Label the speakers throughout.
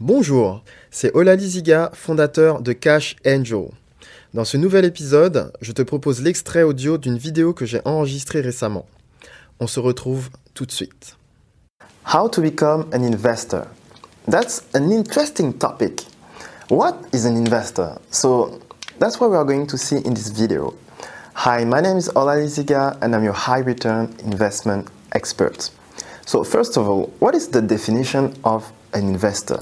Speaker 1: Bonjour, c'est Olali Ziga, fondateur de Cash Angel. Dans ce nouvel épisode, je te propose l'extrait audio d'une vidéo que j'ai enregistrée récemment. On se retrouve tout de suite. How to become an investor. That's an interesting topic. What is an investor? So that's what we are going to see in this video. Hi, my name is Olali Ziga and I'm your high return investment expert. So first of all, what is the definition of an investor?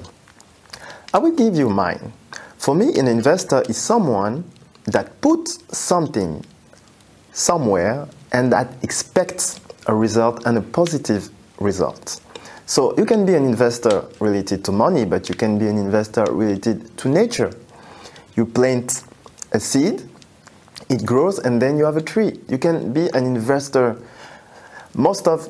Speaker 1: I will give you mine. For me, an investor is someone that puts something somewhere and that expects a result and a positive result. So you can be an investor related to money, but you can be an investor related to nature. You plant a seed, it grows, and then you have a tree. You can be an investor. Most of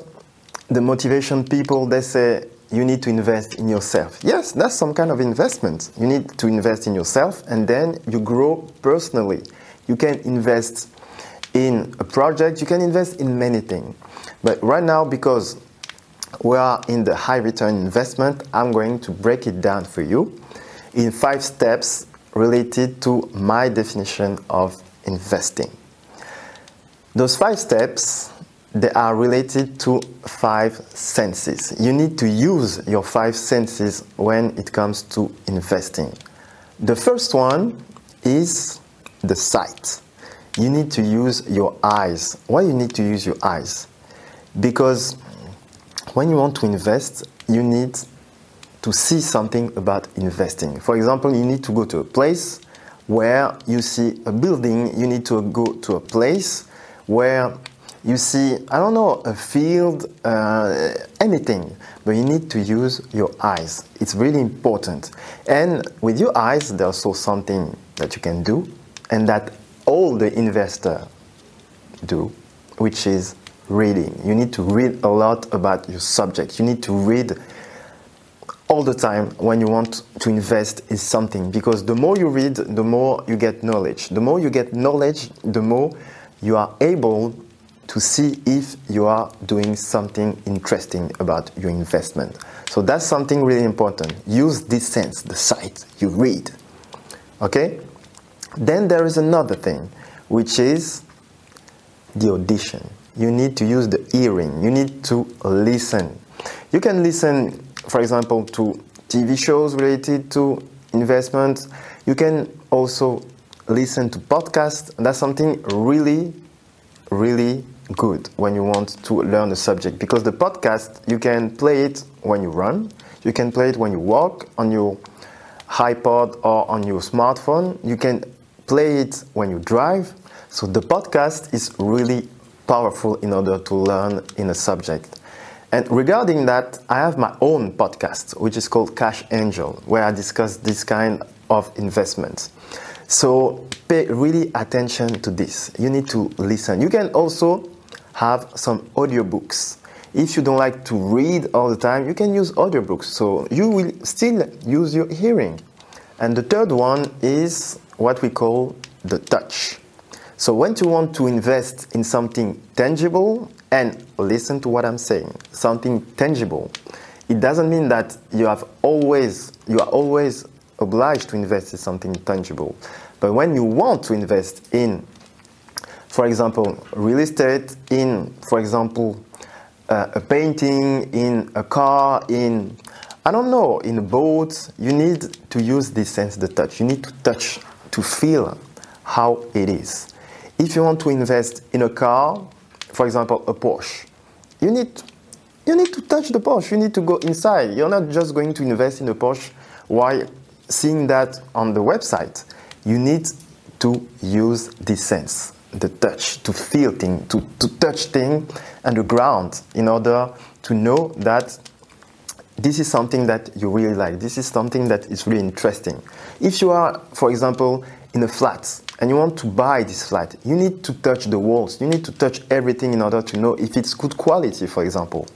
Speaker 1: the motivation people they say you need to invest in yourself. Yes, that's some kind of investment. You need to invest in yourself and then you grow personally. You can invest in a project, you can invest in many things. But right now, because we are in the high return investment, I'm going to break it down for you in five steps related to my definition of investing. Those five steps they are related to five senses. You need to use your five senses when it comes to investing. The first one is the sight. You need to use your eyes. Why you need to use your eyes? Because when you want to invest, you need to see something about investing. For example, you need to go to a place where you see a building, you need to go to a place where you see, I don't know, a field, uh, anything, but you need to use your eyes. It's really important. And with your eyes, there's also something that you can do, and that all the investors do, which is reading. You need to read a lot about your subject. You need to read all the time when you want to invest in something because the more you read, the more you get knowledge. The more you get knowledge, the more you are able to see if you are doing something interesting about your investment. So that's something really important. Use this sense, the sight, you read. Okay? Then there is another thing, which is the audition. You need to use the hearing, you need to listen. You can listen, for example, to TV shows related to investment. You can also listen to podcasts. That's something really, really good when you want to learn a subject because the podcast you can play it when you run, you can play it when you walk on your iPod or on your smartphone, you can play it when you drive. So the podcast is really powerful in order to learn in a subject. And regarding that, I have my own podcast, which is called Cash Angel, where I discuss this kind of investments. So pay really attention to this. You need to listen. You can also have some audiobooks. If you don't like to read all the time, you can use audiobooks. So you will still use your hearing. And the third one is what we call the touch. So when you want to invest in something tangible, and listen to what I'm saying, something tangible, it doesn't mean that you have always you are always obliged to invest in something tangible. But when you want to invest in for example, real estate in, for example, uh, a painting, in a car, in, I don't know, in a boat, you need to use this sense, the touch. You need to touch, to feel how it is. If you want to invest in a car, for example, a Porsche, you need, you need to touch the Porsche. You need to go inside. You're not just going to invest in a Porsche while seeing that on the website. You need to use this sense the touch, to feel things, to, to touch things and the ground in order to know that this is something that you really like. This is something that is really interesting. If you are, for example, in a flat and you want to buy this flat, you need to touch the walls. You need to touch everything in order to know if it's good quality, for example.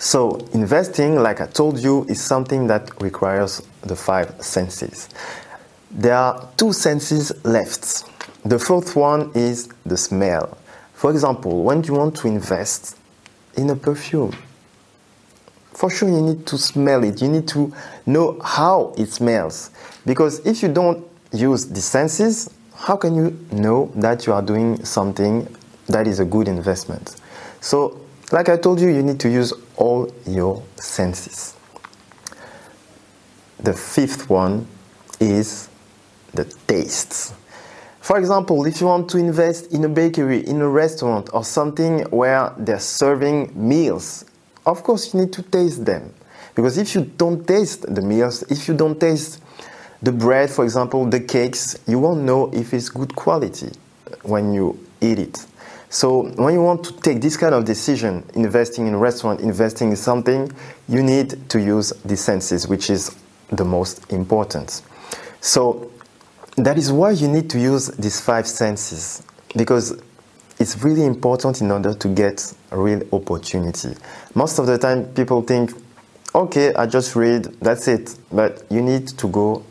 Speaker 1: So, investing, like I told you, is something that requires the five senses. There are two senses left the fourth one is the smell. For example, when you want to invest in a perfume, for sure you need to smell it. You need to know how it smells. Because if you don't use the senses, how can you know that you are doing something that is a good investment? So, like I told you, you need to use all your senses. The fifth one is the tastes. For example, if you want to invest in a bakery, in a restaurant, or something where they're serving meals, of course you need to taste them. Because if you don't taste the meals, if you don't taste the bread, for example, the cakes, you won't know if it's good quality when you eat it. So when you want to take this kind of decision, investing in a restaurant, investing in something, you need to use the senses, which is the most important. So that is why you need to use these five senses because it's really important in order to get a real opportunity. Most of the time, people think, okay, I just read, that's it. But you need to go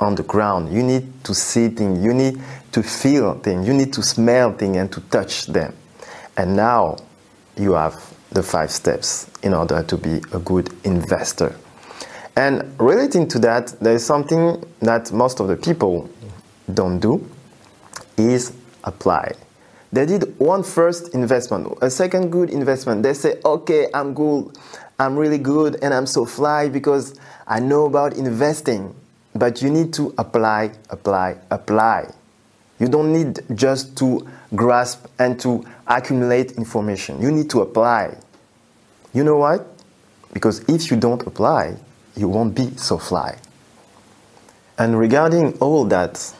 Speaker 1: on the ground. You need to see things. You need to feel things. You need to smell things and to touch them. And now you have the five steps in order to be a good investor. And relating to that, there is something that most of the people don't do is apply. They did one first investment, a second good investment. They say, okay, I'm good, I'm really good, and I'm so fly because I know about investing. But you need to apply, apply, apply. You don't need just to grasp and to accumulate information. You need to apply. You know why? Because if you don't apply, you won't be so fly. And regarding all that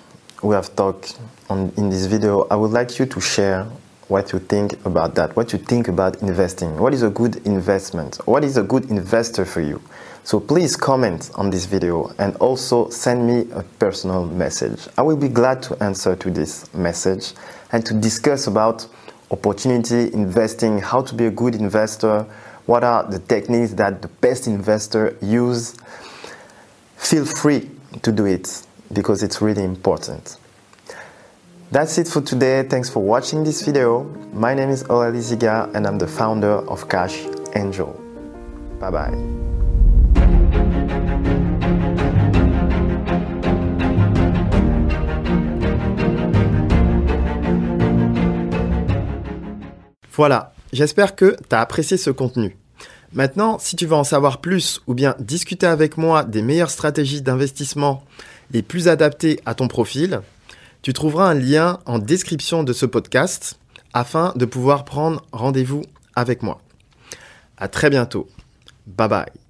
Speaker 1: we have talked on, in this video, I would like you to share what you think about that, what you think about investing. What is a good investment? What is a good investor for you? So please comment on this video and also send me a personal message. I will be glad to answer to this message and to discuss about opportunity investing, how to be a good investor, what are the techniques that the best investor use? Feel free to do it because it's really important. That's it for today. Thanks for watching this video. My name is Olali Ziga and I'm the founder of Cash Angel. Bye bye. Voilà, J'espère que tu as apprécié ce contenu. Maintenant, si tu veux en savoir plus ou bien discuter avec moi des meilleures stratégies d'investissement les plus adaptées à ton profil, tu trouveras un lien en description de ce podcast afin de pouvoir prendre rendez-vous avec moi. À très bientôt. Bye bye.